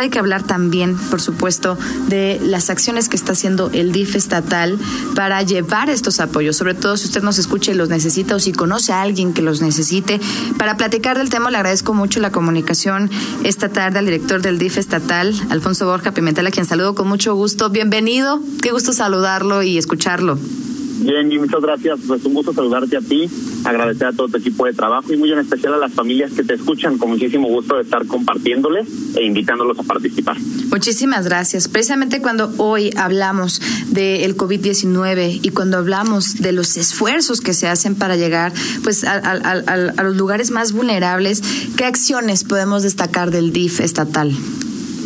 Hay que hablar también, por supuesto, de las acciones que está haciendo el DIF estatal para llevar estos apoyos, sobre todo si usted nos escucha y los necesita o si conoce a alguien que los necesite. Para platicar del tema, le agradezco mucho la comunicación esta tarde al director del DIF estatal, Alfonso Borja Pimentel, a quien saludo con mucho gusto. Bienvenido, qué gusto saludarlo y escucharlo. Bien, y muchas gracias. Pues un gusto saludarte a ti, agradecer a todo tu equipo de trabajo y muy en especial a las familias que te escuchan. Con muchísimo gusto de estar compartiéndoles e invitándolos a participar. Muchísimas gracias. Precisamente cuando hoy hablamos del COVID-19 y cuando hablamos de los esfuerzos que se hacen para llegar pues a, a los lugares más vulnerables, ¿qué acciones podemos destacar del DIF estatal?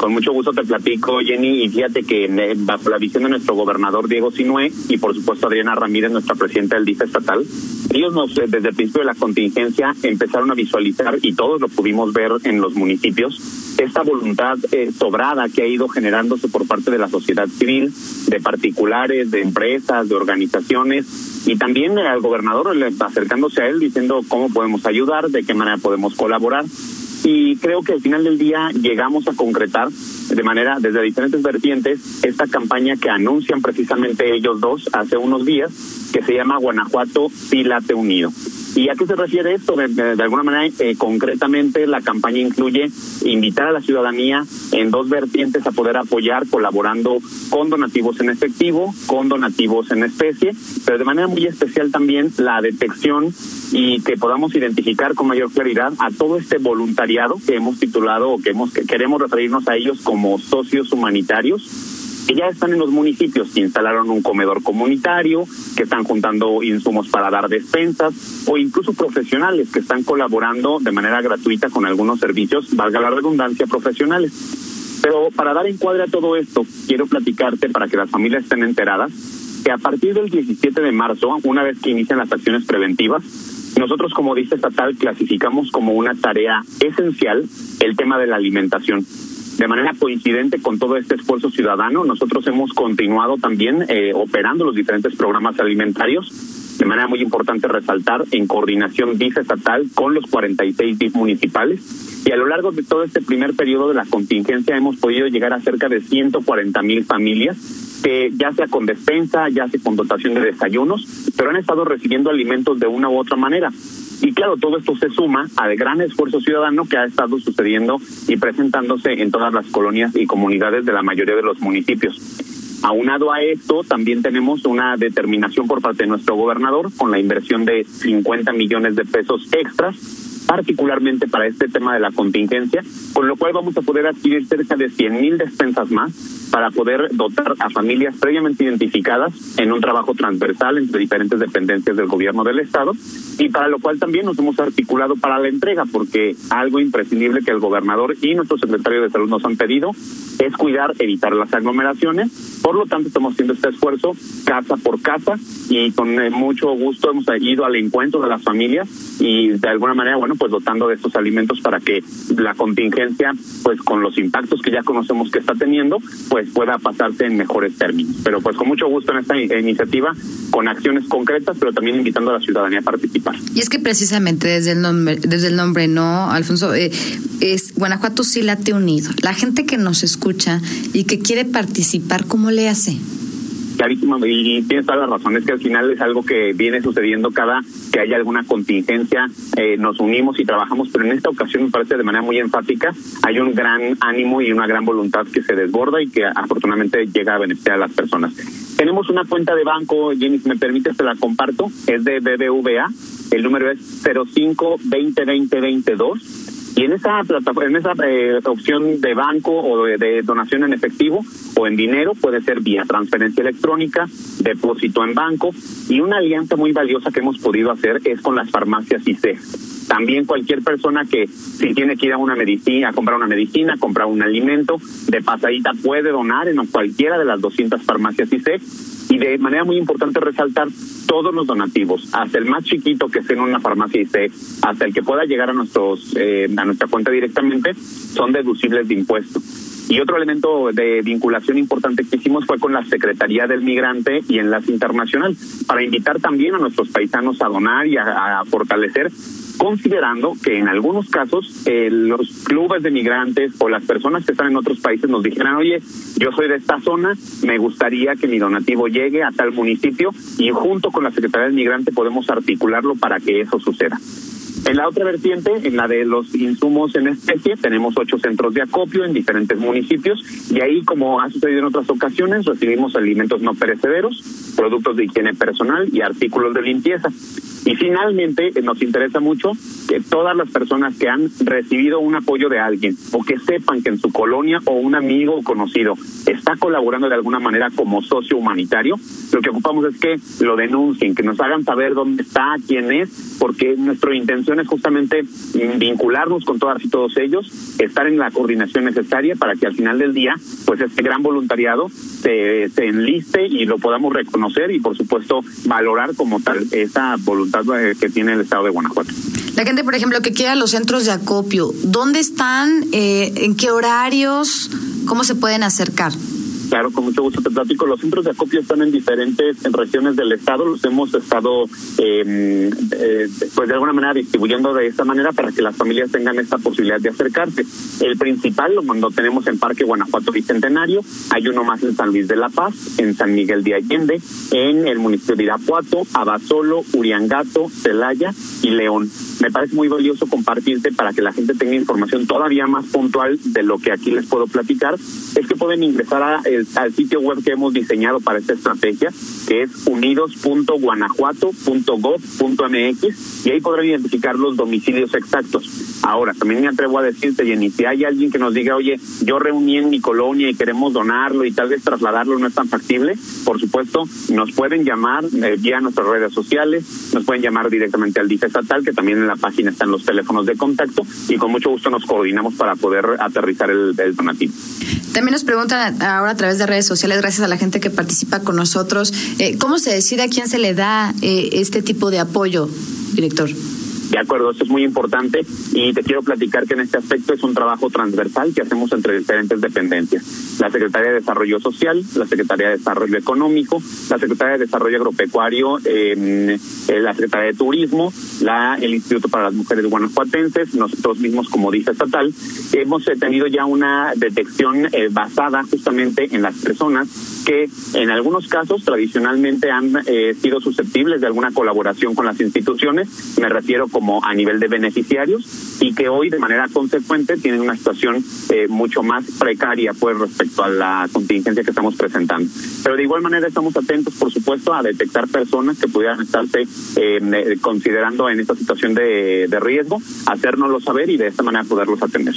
Con mucho gusto te platico, Jenny, y fíjate que eh, bajo la visión de nuestro gobernador Diego Sinue y por supuesto Adriana Ramírez, nuestra presidenta del DIF estatal, ellos nos, eh, desde el principio de la contingencia empezaron a visualizar, y todos lo pudimos ver en los municipios, esta voluntad eh, sobrada que ha ido generándose por parte de la sociedad civil, de particulares, de empresas, de organizaciones, y también al gobernador acercándose a él diciendo cómo podemos ayudar, de qué manera podemos colaborar y creo que al final del día llegamos a concretar de manera desde diferentes vertientes esta campaña que anuncian precisamente ellos dos hace unos días que se llama Guanajuato Pilate Unido. ¿Y a qué se refiere esto? De, alguna manera, eh, concretamente, la campaña incluye invitar a la ciudadanía en dos vertientes a poder apoyar colaborando con donativos en efectivo, con donativos en especie, pero de manera muy especial también la detección y que podamos identificar con mayor claridad a todo este voluntariado que hemos titulado o que hemos que queremos referirnos a ellos como socios humanitarios que ya están en los municipios, que instalaron un comedor comunitario, que están juntando insumos para dar despensas, o incluso profesionales que están colaborando de manera gratuita con algunos servicios, valga la redundancia, profesionales. Pero para dar encuadre a todo esto, quiero platicarte para que las familias estén enteradas que a partir del 17 de marzo, una vez que inician las acciones preventivas, nosotros como dice estatal clasificamos como una tarea esencial el tema de la alimentación de manera coincidente con todo este esfuerzo ciudadano, nosotros hemos continuado también eh, operando los diferentes programas alimentarios. De manera muy importante resaltar en coordinación DIF estatal con los 46 DIF municipales. Y a lo largo de todo este primer periodo de la contingencia hemos podido llegar a cerca de 140 mil familias que ya sea con despensa, ya sea con dotación de desayunos, pero han estado recibiendo alimentos de una u otra manera. Y claro, todo esto se suma al gran esfuerzo ciudadano que ha estado sucediendo y presentándose en todas las colonias y comunidades de la mayoría de los municipios. Aunado a esto, también tenemos una determinación por parte de nuestro gobernador con la inversión de 50 millones de pesos extras particularmente para este tema de la contingencia, con lo cual vamos a poder adquirir cerca de 100 mil despensas más para poder dotar a familias previamente identificadas en un trabajo transversal entre diferentes dependencias del gobierno del Estado y para lo cual también nos hemos articulado para la entrega, porque algo imprescindible que el gobernador y nuestro secretario de Salud nos han pedido es cuidar, evitar las aglomeraciones. Por lo tanto, estamos haciendo este esfuerzo casa por casa y con eh, mucho gusto hemos ido al encuentro de las familias y de alguna manera, bueno, pues dotando de estos alimentos para que la contingencia, pues con los impactos que ya conocemos que está teniendo, pues pueda pasarse en mejores términos. Pero pues con mucho gusto en esta iniciativa, con acciones concretas, pero también invitando a la ciudadanía a participar. Y es que precisamente desde el nombre, desde el nombre, ¿no, Alfonso? Eh, es Guanajuato sí late unido. La gente que nos escucha y que quiere participar, ¿cómo le hace? Clarísimo, y tienes toda la razón, es que al final es algo que viene sucediendo cada que haya alguna contingencia, eh, nos unimos y trabajamos, pero en esta ocasión me parece de manera muy enfática, hay un gran ánimo y una gran voluntad que se desborda y que afortunadamente llega a beneficiar a las personas. Tenemos una cuenta de banco, Jenny, si me permites, te la comparto, es de BBVA, el número es 05 202022 y en esa plataforma, en esa eh, opción de banco o de, donación en efectivo o en dinero, puede ser vía transferencia electrónica, depósito en banco. Y una alianza muy valiosa que hemos podido hacer es con las farmacias IC. También cualquier persona que si tiene que ir a una medicina, a comprar una medicina, comprar un alimento, de pasadita puede donar en cualquiera de las 200 farmacias IC y de manera muy importante resaltar todos los donativos, hasta el más chiquito que esté en una farmacia IC, hasta el que pueda llegar a nuestros eh, a nuestra cuenta directamente, son deducibles de impuestos. Y otro elemento de vinculación importante que hicimos fue con la Secretaría del Migrante y Enlace Internacional, para invitar también a nuestros paisanos a donar y a, fortalecer considerando que en algunos casos eh, los clubes de migrantes o las personas que están en otros países nos dijeran, oye, yo soy de esta zona, me gustaría que mi donativo llegue a tal municipio y junto con la Secretaría del Migrante podemos articularlo para que eso suceda. En la otra vertiente, en la de los insumos en especie, tenemos ocho centros de acopio en diferentes municipios y ahí, como ha sucedido en otras ocasiones, recibimos alimentos no perecederos, productos de higiene personal y artículos de limpieza. Y finalmente, eh, nos interesa mucho que todas las personas que han recibido un apoyo de alguien o que sepan que en su colonia o un amigo o conocido está colaborando de alguna manera como socio humanitario, lo que ocupamos es que lo denuncien, que nos hagan saber dónde está, quién es, porque nuestra intención es justamente vincularnos con todas y todos ellos, estar en la coordinación necesaria para que al final del día, pues este gran voluntariado se, se enliste y lo podamos reconocer y por supuesto valorar como tal esa voluntad que tiene el estado de Guanajuato. La gente, por ejemplo, que quiera los centros de acopio, ¿dónde están? Eh, ¿En qué horarios? ¿Cómo se pueden acercar? Claro, con mucho gusto te platico. Los centros de acopio están en diferentes en regiones del estado. Los hemos estado, em, eh, pues de alguna manera distribuyendo de esta manera para que las familias tengan esta posibilidad de acercarse. El principal lo tenemos en Parque Guanajuato Bicentenario. Hay uno más en San Luis de la Paz, en San Miguel de Allende, en el municipio de Irapuato, Abasolo, Uriangato, Celaya y León. Me parece muy valioso compartirte para que la gente tenga información todavía más puntual de lo que aquí les puedo platicar. Es que pueden ingresar a el al sitio web que hemos diseñado para esta estrategia, que es unidos.guanajuato.gov.mx y ahí podrán identificar los domicilios exactos. Ahora, también me atrevo a decirte, Jenny, si hay alguien que nos diga, oye, yo reuní en mi colonia y queremos donarlo y tal vez trasladarlo no es tan factible, por supuesto, nos pueden llamar eh, vía nuestras redes sociales, nos pueden llamar directamente al DIF estatal, que también en la página están los teléfonos de contacto y con mucho gusto nos coordinamos para poder aterrizar el donativo. También nos preguntan ahora a través de redes sociales, gracias a la gente que participa con nosotros, eh, ¿cómo se decide a quién se le da eh, este tipo de apoyo, director? De acuerdo, eso es muy importante y te quiero platicar que en este aspecto es un trabajo transversal que hacemos entre diferentes dependencias. La Secretaría de Desarrollo Social, la Secretaría de Desarrollo Económico, la Secretaría de Desarrollo Agropecuario, eh, la Secretaría de Turismo, la, el Instituto para las Mujeres Guanajuatenses, nosotros mismos como dice estatal, hemos tenido ya una detección eh, basada justamente en las personas que en algunos casos tradicionalmente han eh, sido susceptibles de alguna colaboración con las instituciones, me refiero como a nivel de beneficiarios, y que hoy de manera consecuente tienen una situación eh, mucho más precaria pues respecto a la contingencia que estamos presentando. Pero de igual manera estamos atentos, por supuesto, a detectar personas que pudieran estarse eh, considerando en esta situación de, de riesgo, hacérnoslo saber y de esta manera poderlos atender.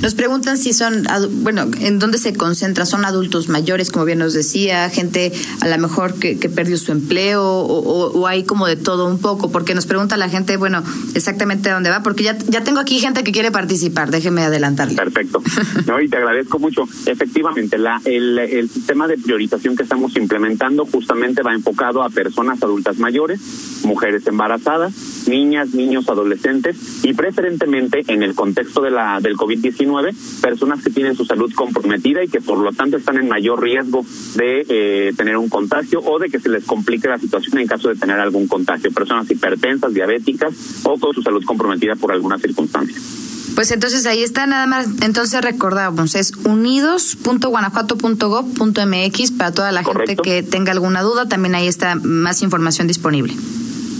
Nos preguntan si son, bueno, en dónde se concentra. ¿Son adultos mayores, como bien nos decía, gente a lo mejor que, perdió su empleo o, hay como de todo un poco? Porque nos pregunta la gente, bueno, exactamente dónde va, porque ya, ya tengo aquí gente que quiere participar, déjeme adelantarle. Perfecto. No, y te agradezco mucho. Efectivamente, la, el, el sistema de priorización que estamos implementando justamente va enfocado a personas adultas mayores, mujeres embarazadas, niñas, niños, adolescentes y preferentemente en el contexto de la del COVID-19, personas que tienen su salud comprometida y que por lo tanto están en mayor riesgo de eh, tener un contagio o de que se les complique la situación en caso de tener algún contagio, personas hipertensas, diabéticas o con su salud comprometida por alguna circunstancia. Pues entonces ahí está nada más, entonces recordamos, es unidos.guanajuato.gov.mx para toda la gente que tenga alguna duda, también ahí está más información disponible.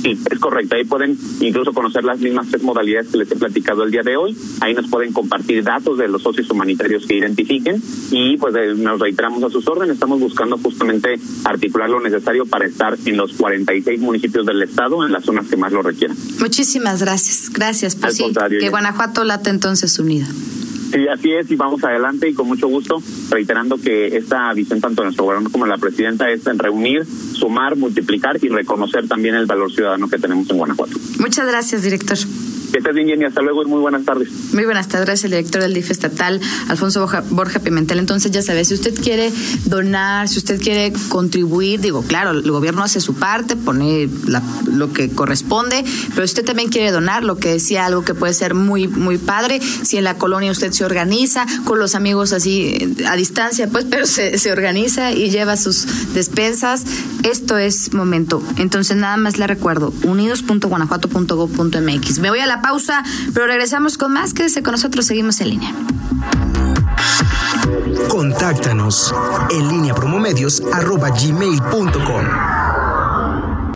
Sí, es correcto. Ahí pueden incluso conocer las mismas tres modalidades que les he platicado el día de hoy. Ahí nos pueden compartir datos de los socios humanitarios que identifiquen y pues eh, nos reiteramos a sus órdenes. Estamos buscando justamente articular lo necesario para estar en los 46 municipios del estado, en las zonas que más lo requieran. Muchísimas gracias. Gracias. Pues sí, que Guanajuato late entonces unida. Sí, así es, y vamos adelante y con mucho gusto, reiterando que esta visión tanto de nuestro gobierno como de la presidenta es en reunir, sumar, multiplicar y reconocer también el valor ciudadano que tenemos en Guanajuato. Muchas gracias, director. Que estés bien, Jenny. Hasta luego y muy buenas tardes. Muy buenas tardes, el director del DIF estatal, Alfonso Borja, Pimentel. Entonces, ya sabes, si usted quiere donar, si usted quiere contribuir, digo, claro, el gobierno hace su parte, pone lo que corresponde, pero si usted también quiere donar, lo que decía algo que puede ser muy, muy padre, si en la colonia usted se organiza con los amigos así a distancia, pues, pero se, organiza y lleva sus despensas, esto es momento. Entonces, nada más le recuerdo, unidos.guanajuato.gov.mx. Me voy a pausa, pero regresamos con más. Quédese con nosotros, seguimos en línea. Contáctanos en línea promomedios.